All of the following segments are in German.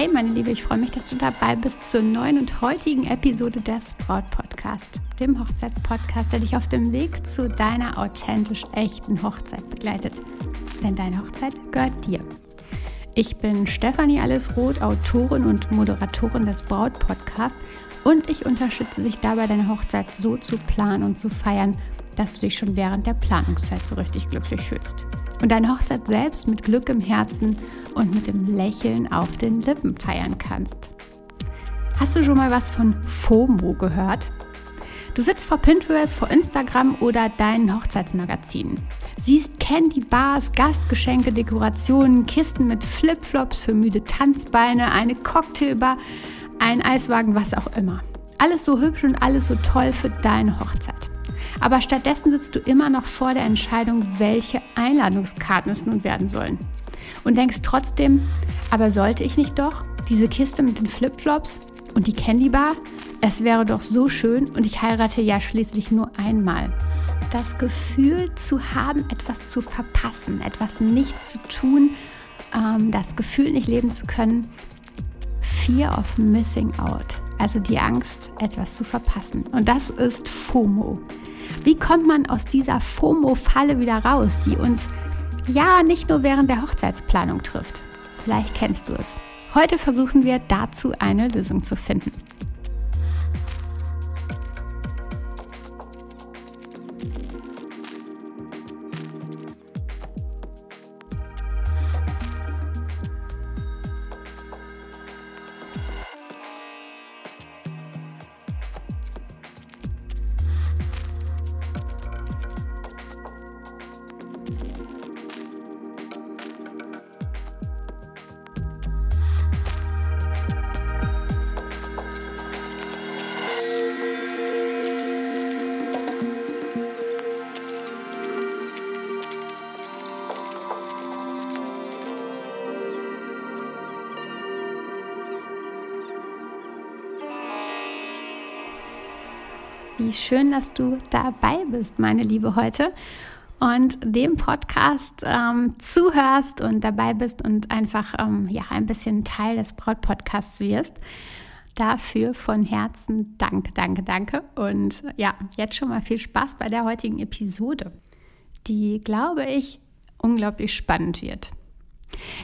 Hey meine Liebe, ich freue mich, dass du dabei bist zur neuen und heutigen Episode des Braut Podcast, dem Hochzeitspodcast, der dich auf dem Weg zu deiner authentisch echten Hochzeit begleitet. Denn deine Hochzeit gehört dir. Ich bin Stefanie Allesroth, Autorin und Moderatorin des Braut Podcast und ich unterstütze dich dabei, deine Hochzeit so zu planen und zu feiern, dass du dich schon während der Planungszeit so richtig glücklich fühlst und deine Hochzeit selbst mit Glück im Herzen und mit dem Lächeln auf den Lippen feiern kannst. Hast du schon mal was von FOMO gehört? Du sitzt vor Pinterest, vor Instagram oder deinen Hochzeitsmagazinen. Siehst Candy Bars, Gastgeschenke, Dekorationen, Kisten mit Flipflops für müde Tanzbeine, eine Cocktailbar, ein Eiswagen, was auch immer. Alles so hübsch und alles so toll für deine Hochzeit. Aber stattdessen sitzt du immer noch vor der Entscheidung, welche Einladungskarten es nun werden sollen. Und denkst trotzdem, aber sollte ich nicht doch? Diese Kiste mit den Flipflops und die Candy Bar? Es wäre doch so schön und ich heirate ja schließlich nur einmal. Das Gefühl zu haben, etwas zu verpassen, etwas nicht zu tun, ähm, das Gefühl nicht leben zu können, Fear of Missing Out, also die Angst, etwas zu verpassen. Und das ist FOMO. Wie kommt man aus dieser FOMO-Falle wieder raus, die uns ja nicht nur während der Hochzeitsplanung trifft? Vielleicht kennst du es. Heute versuchen wir dazu eine Lösung zu finden. Wie schön, dass du dabei bist, meine Liebe, heute und dem Podcast ähm, zuhörst und dabei bist und einfach ähm, ja, ein bisschen Teil des Braut-Podcasts wirst. Dafür von Herzen danke, danke, danke. Und ja, jetzt schon mal viel Spaß bei der heutigen Episode, die, glaube ich, unglaublich spannend wird.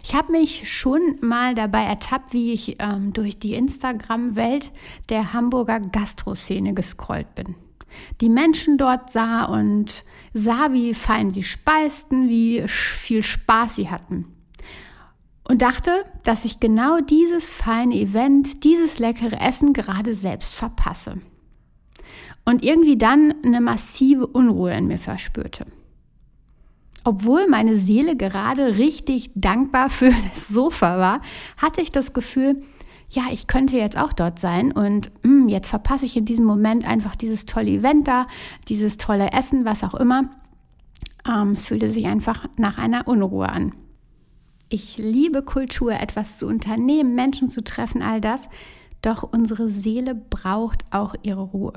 Ich habe mich schon mal dabei ertappt, wie ich ähm, durch die Instagram-Welt der Hamburger Gastroszene gescrollt bin. Die Menschen dort sah und sah, wie fein sie speisten, wie viel Spaß sie hatten. Und dachte, dass ich genau dieses feine Event, dieses leckere Essen gerade selbst verpasse. Und irgendwie dann eine massive Unruhe in mir verspürte obwohl meine Seele gerade richtig dankbar für das Sofa war, hatte ich das Gefühl, ja, ich könnte jetzt auch dort sein und mh, hm, jetzt verpasse ich in diesem Moment einfach dieses tolle Event da, dieses tolle Essen, was auch immer. Ähm, es fühlte sich einfach nach einer Unruhe an. Ich liebe Kultur, etwas zu unternehmen, Menschen zu treffen, all das. Doch unsere Seele braucht auch ihre Ruhe.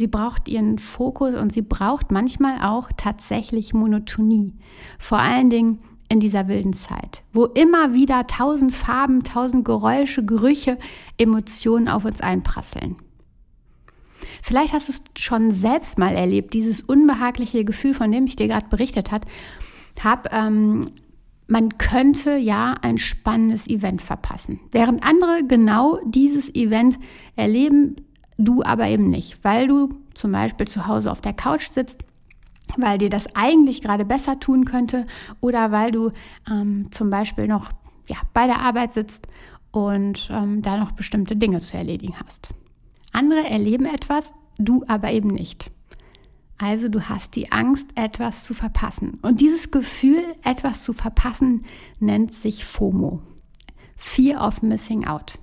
Sie braucht ihren Fokus und sie braucht manchmal auch tatsächlich Monotonie. Vor allen Dingen in dieser wilden Zeit, wo immer wieder tausend Farben, tausend Geräusche, Gerüche, Emotionen auf uns einprasseln. Vielleicht hast du es schon selbst mal erlebt, dieses unbehagliche Gefühl, von dem ich dir gerade berichtet habe. Ähm, man könnte ja ein spannendes Event verpassen, während andere genau dieses Event erleben, du aber eben nicht, weil du zum Beispiel zu Hause auf der Couch sitzt, weil dir das eigentlich gerade besser tun könnte oder weil du ähm, zum Beispiel noch ja, bei der Arbeit sitzt und ähm, da noch bestimmte Dinge zu erledigen hast. Andere erleben etwas, du aber eben nicht. Also du hast die Angst, etwas zu verpassen. Und dieses Gefühl, etwas zu verpassen, nennt sich FOMO. Fear of Missing Out.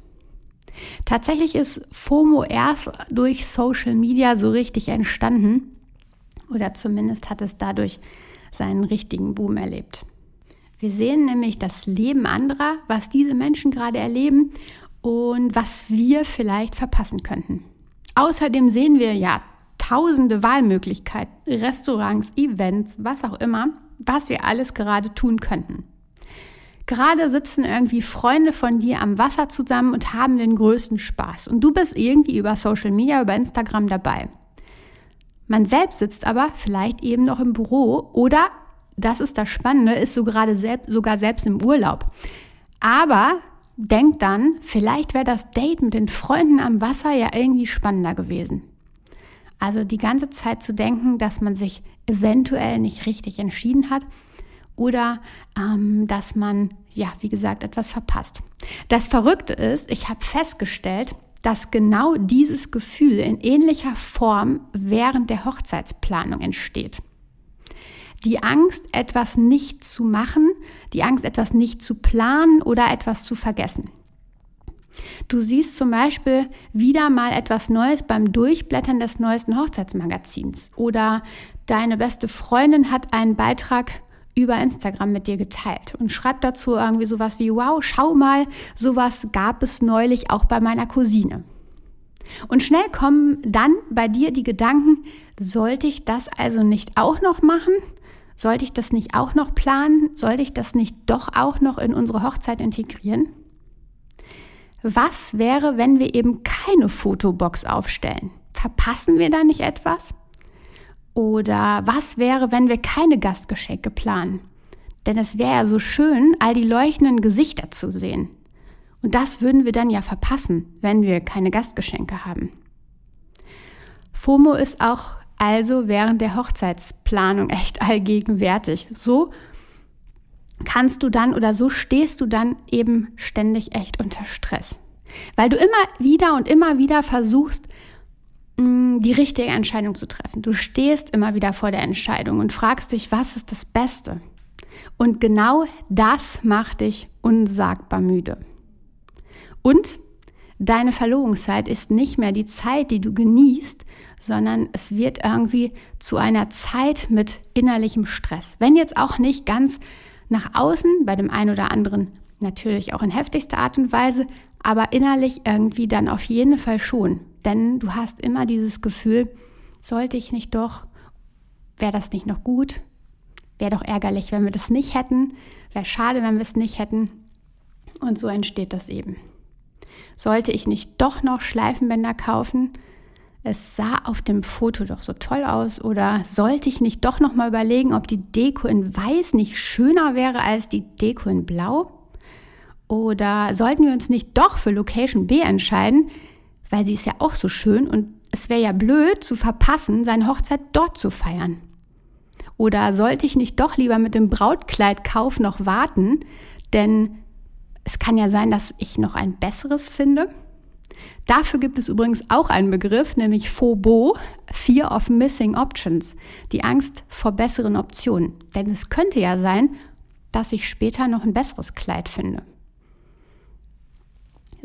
Tatsächlich ist FOMO erst durch Social Media so richtig entstanden oder zumindest hat es dadurch seinen richtigen Boom erlebt. Wir sehen nämlich das Leben anderer, was diese Menschen gerade erleben und was wir vielleicht verpassen könnten. Außerdem sehen wir ja tausende Wahlmöglichkeiten, Restaurants, Events, was auch immer, was wir alles gerade tun könnten. Gerade sitzen irgendwie Freunde von dir am Wasser zusammen und haben den größten Spaß. Und du bist irgendwie über Social Media, über Instagram dabei. Man selbst sitzt aber vielleicht eben noch im Büro oder, das ist das Spannende, ist so gerade selbst, sogar selbst im Urlaub. Aber denkt dann, vielleicht wäre das Date mit den Freunden am Wasser ja irgendwie spannender gewesen. Also die ganze Zeit zu denken, dass man sich eventuell nicht richtig entschieden hat oder ähm, dass man, ja, wie gesagt, etwas verpasst. Das Verrückte ist, ich habe festgestellt, dass genau dieses Gefühl in ähnlicher Form während der Hochzeitsplanung entsteht. Die Angst, etwas nicht zu machen, die Angst, etwas nicht zu planen oder etwas zu vergessen. Du siehst zum Beispiel wieder mal etwas Neues beim Durchblättern des neuesten Hochzeitsmagazins oder deine beste Freundin hat einen Beitrag über Instagram mit dir geteilt und schreibt dazu irgendwie sowas wie, wow, schau mal, sowas gab es neulich auch bei meiner Cousine. Und schnell kommen dann bei dir die Gedanken, sollte ich das also nicht auch noch machen? Sollte ich das nicht auch noch planen? Sollte ich das nicht doch auch noch in unsere Hochzeit integrieren? Was wäre, wenn wir eben keine Fotobox aufstellen? Verpassen wir da nicht etwas? Oder was wäre, wenn wir keine Gastgeschenke planen? Denn es wäre ja so schön, all die leuchtenden Gesichter zu sehen. Und das würden wir dann ja verpassen, wenn wir keine Gastgeschenke haben. FOMO ist auch also während der Hochzeitsplanung echt allgegenwärtig. So kannst du dann oder so stehst du dann eben ständig echt unter Stress. Weil du immer wieder und immer wieder versuchst, die richtige Entscheidung zu treffen. Du stehst immer wieder vor der Entscheidung und fragst dich, was ist das Beste? Und genau das macht dich unsagbar müde. Und deine Verlobungszeit ist nicht mehr die Zeit, die du genießt, sondern es wird irgendwie zu einer Zeit mit innerlichem Stress. Wenn jetzt auch nicht ganz nach außen, bei dem einen oder anderen natürlich auch in heftigster Art und Weise, aber innerlich irgendwie dann auf jeden Fall schon. Denn du hast immer dieses Gefühl, sollte ich nicht doch, wäre das nicht noch gut? Wäre doch ärgerlich, wenn wir das nicht hätten. Wäre schade, wenn wir es nicht hätten. Und so entsteht das eben. Sollte ich nicht doch noch Schleifenbänder kaufen? Es sah auf dem Foto doch so toll aus. Oder sollte ich nicht doch noch mal überlegen, ob die Deko in Weiß nicht schöner wäre als die Deko in Blau? Oder sollten wir uns nicht doch für Location B entscheiden, weil sie ist ja auch so schön und es wäre ja blöd zu verpassen, seine Hochzeit dort zu feiern. Oder sollte ich nicht doch lieber mit dem Brautkleidkauf noch warten, denn es kann ja sein, dass ich noch ein besseres finde. Dafür gibt es übrigens auch einen Begriff, nämlich FOBO, Fear of Missing Options, die Angst vor besseren Optionen. Denn es könnte ja sein, dass ich später noch ein besseres Kleid finde.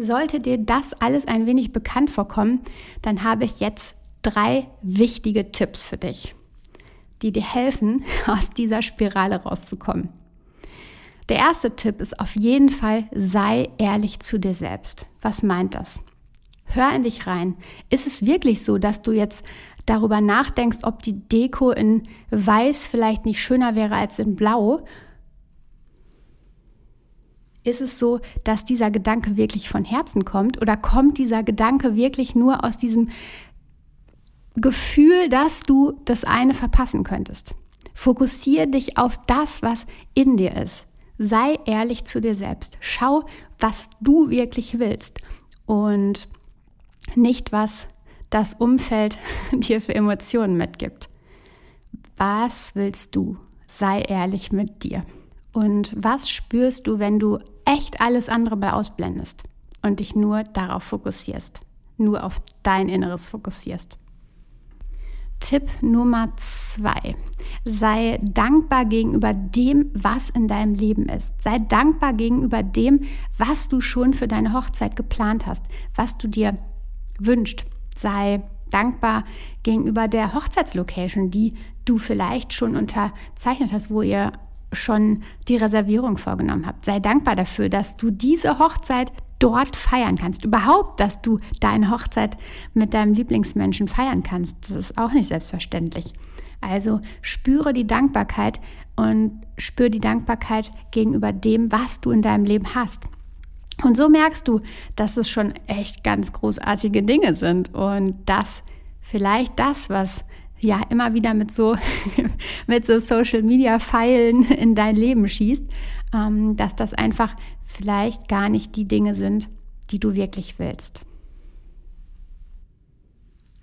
Sollte dir das alles ein wenig bekannt vorkommen, dann habe ich jetzt drei wichtige Tipps für dich, die dir helfen, aus dieser Spirale rauszukommen. Der erste Tipp ist auf jeden Fall, sei ehrlich zu dir selbst. Was meint das? Hör in dich rein. Ist es wirklich so, dass du jetzt darüber nachdenkst, ob die Deko in Weiß vielleicht nicht schöner wäre als in Blau? Ist es so, dass dieser Gedanke wirklich von Herzen kommt oder kommt dieser Gedanke wirklich nur aus diesem Gefühl, dass du das eine verpassen könntest? Fokussiere dich auf das, was in dir ist. Sei ehrlich zu dir selbst. Schau, was du wirklich willst und nicht, was das Umfeld dir für Emotionen mitgibt. Was willst du? Sei ehrlich mit dir. Und was spürst du, wenn du echt alles andere bei ausblendest und dich nur darauf fokussierst, nur auf dein Inneres fokussierst? Tipp Nummer zwei. Sei dankbar gegenüber dem, was in deinem Leben ist. Sei dankbar gegenüber dem, was du schon für deine Hochzeit geplant hast, was du dir wünscht. Sei dankbar gegenüber der Hochzeitslocation, die du vielleicht schon unterzeichnet hast, wo ihr schon die Reservierung vorgenommen habt. Sei dankbar dafür, dass du diese Hochzeit dort feiern kannst. Überhaupt, dass du deine Hochzeit mit deinem Lieblingsmenschen feiern kannst. Das ist auch nicht selbstverständlich. Also spüre die Dankbarkeit und spür die Dankbarkeit gegenüber dem, was du in deinem Leben hast. Und so merkst du, dass es schon echt ganz großartige Dinge sind und dass vielleicht das, was ja immer wieder mit so, mit so Social Media Pfeilen in dein Leben schießt, ähm, dass das einfach vielleicht gar nicht die Dinge sind, die du wirklich willst.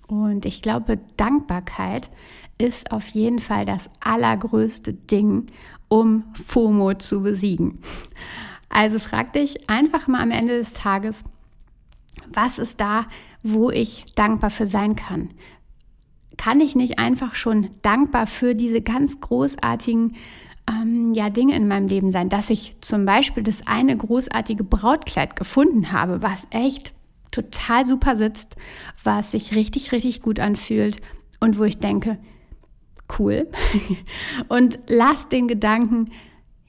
Und ich glaube, Dankbarkeit ist auf jeden Fall das allergrößte Ding, um FOMO zu besiegen. Also frag dich einfach mal am Ende des Tages, was ist da, wo ich dankbar für sein kann? Kann ich nicht einfach schon dankbar für diese ganz großartigen ähm, ja, Dinge in meinem Leben sein, dass ich zum Beispiel das eine großartige Brautkleid gefunden habe, was echt total super sitzt, was sich richtig, richtig gut anfühlt und wo ich denke, cool. und lass den Gedanken,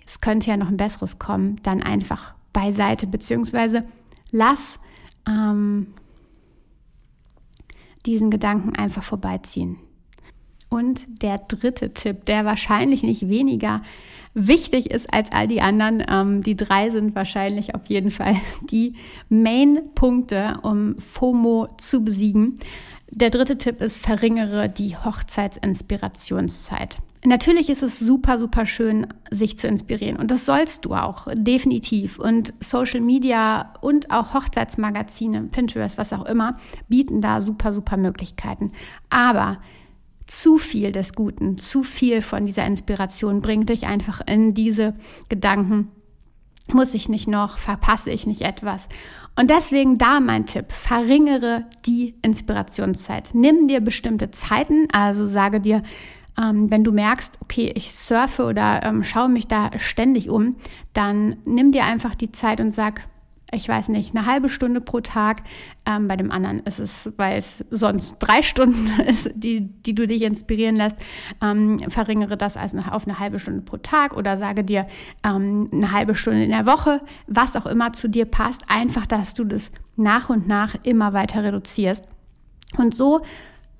es könnte ja noch ein besseres kommen, dann einfach beiseite, beziehungsweise lass ähm, diesen Gedanken einfach vorbeiziehen. Und der dritte Tipp, der wahrscheinlich nicht weniger wichtig ist als all die anderen, ähm, die drei sind wahrscheinlich auf jeden Fall die Main-Punkte, um FOMO zu besiegen. Der dritte Tipp ist, verringere die Hochzeitsinspirationszeit. Natürlich ist es super, super schön, sich zu inspirieren. Und das sollst du auch, definitiv. Und Social Media und auch Hochzeitsmagazine, Pinterest, was auch immer, bieten da super, super Möglichkeiten. Aber zu viel des Guten, zu viel von dieser Inspiration bringt dich einfach in diese Gedanken, muss ich nicht noch, verpasse ich nicht etwas. Und deswegen da mein Tipp, verringere die Inspirationszeit. Nimm dir bestimmte Zeiten, also sage dir, ähm, wenn du merkst, okay, ich surfe oder ähm, schaue mich da ständig um, dann nimm dir einfach die Zeit und sag, ich weiß nicht, eine halbe Stunde pro Tag. Ähm, bei dem anderen ist es, weil es sonst drei Stunden ist, die, die du dich inspirieren lässt, ähm, verringere das also auf eine halbe Stunde pro Tag oder sage dir ähm, eine halbe Stunde in der Woche, was auch immer zu dir passt. Einfach, dass du das nach und nach immer weiter reduzierst. Und so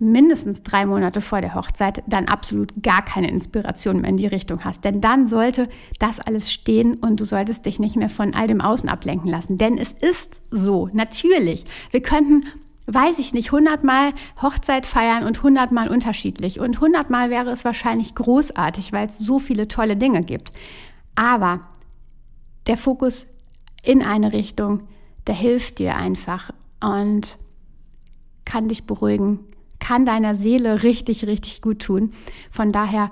mindestens drei Monate vor der Hochzeit dann absolut gar keine Inspiration mehr in die Richtung hast. Denn dann sollte das alles stehen und du solltest dich nicht mehr von all dem Außen ablenken lassen. Denn es ist so, natürlich. Wir könnten weiß ich nicht, hundertmal Hochzeit feiern und hundertmal unterschiedlich. Und hundertmal wäre es wahrscheinlich großartig, weil es so viele tolle Dinge gibt. Aber der Fokus in eine Richtung, der hilft dir einfach und kann dich beruhigen, kann deiner Seele richtig, richtig gut tun. Von daher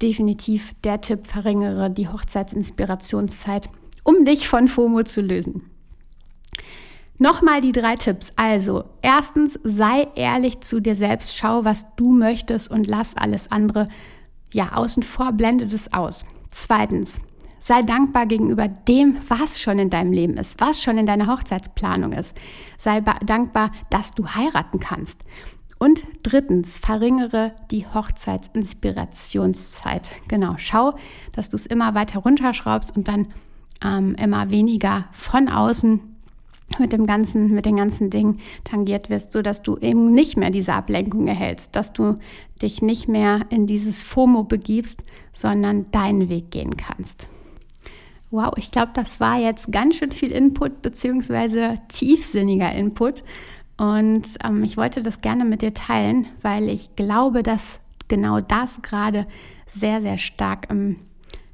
definitiv der Tipp, verringere die Hochzeitsinspirationszeit, um dich von FOMO zu lösen. Nochmal die drei Tipps. Also, erstens, sei ehrlich zu dir selbst, schau, was du möchtest und lass alles andere ja außen vor, blende das aus. Zweitens, sei dankbar gegenüber dem, was schon in deinem Leben ist, was schon in deiner Hochzeitsplanung ist. Sei dankbar, dass du heiraten kannst. Und drittens, verringere die Hochzeitsinspirationszeit. Genau, schau, dass du es immer weiter runterschraubst und dann ähm, immer weniger von außen mit dem ganzen, mit den ganzen Dingen tangiert wirst, so dass du eben nicht mehr diese Ablenkung erhältst, dass du dich nicht mehr in dieses FOMO begibst, sondern deinen Weg gehen kannst. Wow, ich glaube, das war jetzt ganz schön viel Input beziehungsweise tiefsinniger Input. Und ähm, ich wollte das gerne mit dir teilen, weil ich glaube, dass genau das gerade sehr, sehr stark im,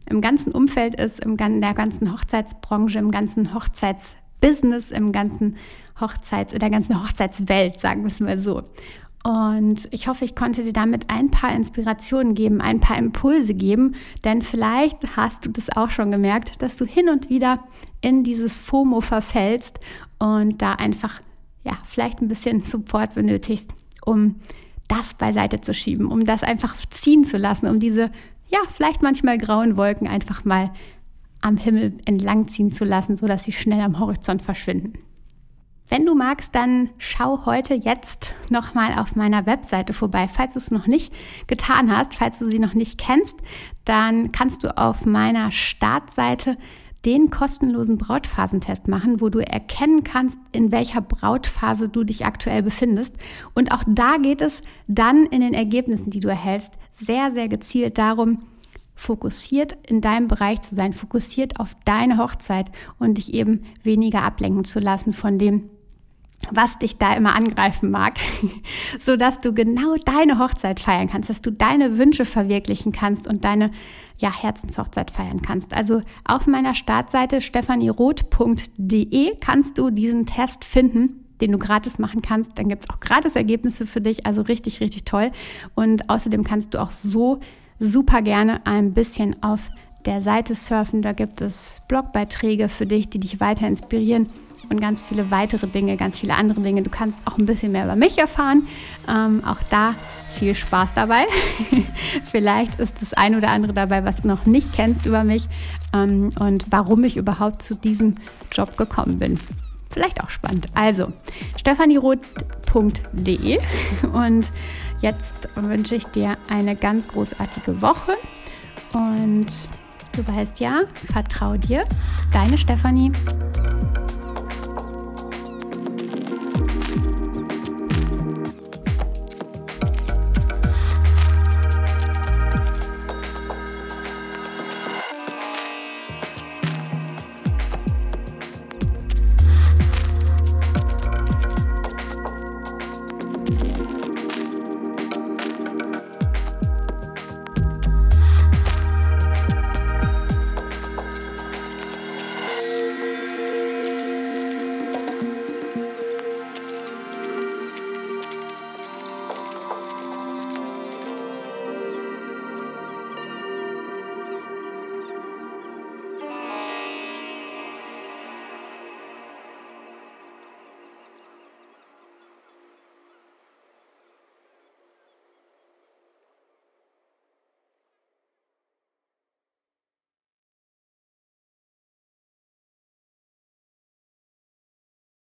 im ganzen Umfeld ist, im der ganzen Hochzeitsbranche, im ganzen Hochzeitsbusiness, im ganzen Hochzeits, in der ganzen Hochzeitswelt, sagen wir es mal so. Und ich hoffe, ich konnte dir damit ein paar Inspirationen geben, ein paar Impulse geben, denn vielleicht hast du das auch schon gemerkt, dass du hin und wieder in dieses FOMO verfällst und da einfach ja, vielleicht ein bisschen Support benötigst, um das beiseite zu schieben, um das einfach ziehen zu lassen, um diese, ja, vielleicht manchmal grauen Wolken einfach mal am Himmel entlang ziehen zu lassen, sodass sie schnell am Horizont verschwinden. Wenn du magst, dann schau heute jetzt nochmal auf meiner Webseite vorbei. Falls du es noch nicht getan hast, falls du sie noch nicht kennst, dann kannst du auf meiner Startseite den kostenlosen Brautphasentest machen, wo du erkennen kannst, in welcher Brautphase du dich aktuell befindest. Und auch da geht es dann in den Ergebnissen, die du erhältst, sehr, sehr gezielt darum, fokussiert in deinem Bereich zu sein, fokussiert auf deine Hochzeit und dich eben weniger ablenken zu lassen von dem, was dich da immer angreifen mag, so dass du genau deine Hochzeit feiern kannst, dass du deine Wünsche verwirklichen kannst und deine ja, Herzenshochzeit feiern kannst. Also auf meiner Startseite stefanieroth.de kannst du diesen Test finden den du gratis machen kannst. Dann gibt es auch gratis Ergebnisse für dich, also richtig, richtig toll. Und außerdem kannst du auch so super gerne ein bisschen auf der Seite surfen. Da gibt es Blogbeiträge für dich, die dich weiter inspirieren und ganz viele weitere Dinge, ganz viele andere Dinge. Du kannst auch ein bisschen mehr über mich erfahren. Ähm, auch da viel Spaß dabei. Vielleicht ist das ein oder andere dabei, was du noch nicht kennst über mich ähm, und warum ich überhaupt zu diesem Job gekommen bin. Vielleicht auch spannend. Also, stefanieroth.de und jetzt wünsche ich dir eine ganz großartige Woche und du weißt ja, vertrau dir, deine Stefanie.